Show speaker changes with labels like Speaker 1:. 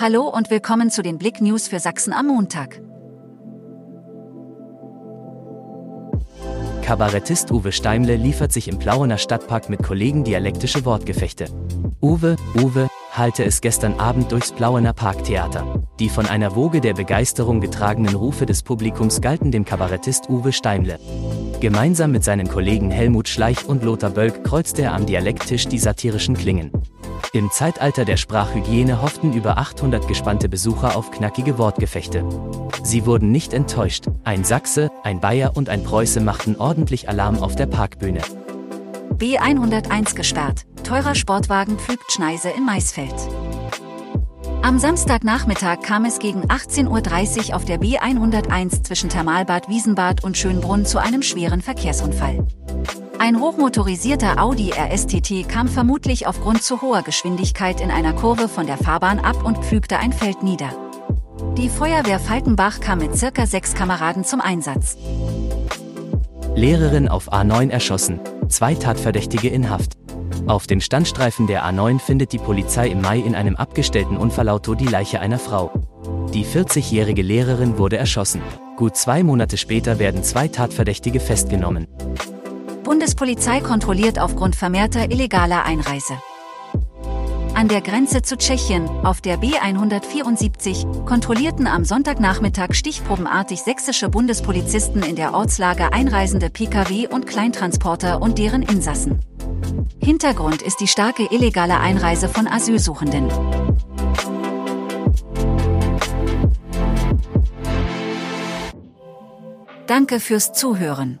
Speaker 1: Hallo und willkommen zu den Blick News für Sachsen am Montag.
Speaker 2: Kabarettist Uwe Steimle liefert sich im Plauener Stadtpark mit Kollegen dialektische Wortgefechte. Uwe, Uwe, halte es gestern Abend durchs Plauener Parktheater. Die von einer Woge der Begeisterung getragenen Rufe des Publikums galten dem Kabarettist Uwe Steimle. Gemeinsam mit seinen Kollegen Helmut Schleich und Lothar Bölk kreuzte er am Dialekttisch die satirischen Klingen. Im Zeitalter der Sprachhygiene hofften über 800 gespannte Besucher auf knackige Wortgefechte. Sie wurden nicht enttäuscht. Ein Sachse, ein Bayer und ein Preuße machten ordentlich Alarm auf der Parkbühne.
Speaker 1: B101 gesperrt. Teurer Sportwagen pflügt Schneise in Maisfeld. Am Samstagnachmittag kam es gegen 18.30 Uhr auf der B101 zwischen Thermalbad Wiesenbad und Schönbrunn zu einem schweren Verkehrsunfall. Ein hochmotorisierter Audi RSTT kam vermutlich aufgrund zu hoher Geschwindigkeit in einer Kurve von der Fahrbahn ab und pflügte ein Feld nieder. Die Feuerwehr Falkenbach kam mit circa sechs Kameraden zum Einsatz.
Speaker 2: Lehrerin auf A9 erschossen, zwei Tatverdächtige in Haft. Auf den Standstreifen der A9 findet die Polizei im Mai in einem abgestellten Unfallauto die Leiche einer Frau. Die 40-jährige Lehrerin wurde erschossen. Gut zwei Monate später werden zwei Tatverdächtige festgenommen.
Speaker 1: Bundespolizei kontrolliert aufgrund vermehrter illegaler Einreise. An der Grenze zu Tschechien, auf der B174, kontrollierten am Sonntagnachmittag stichprobenartig sächsische Bundespolizisten in der Ortslage einreisende Pkw und Kleintransporter und deren Insassen. Hintergrund ist die starke illegale Einreise von Asylsuchenden. Danke fürs Zuhören.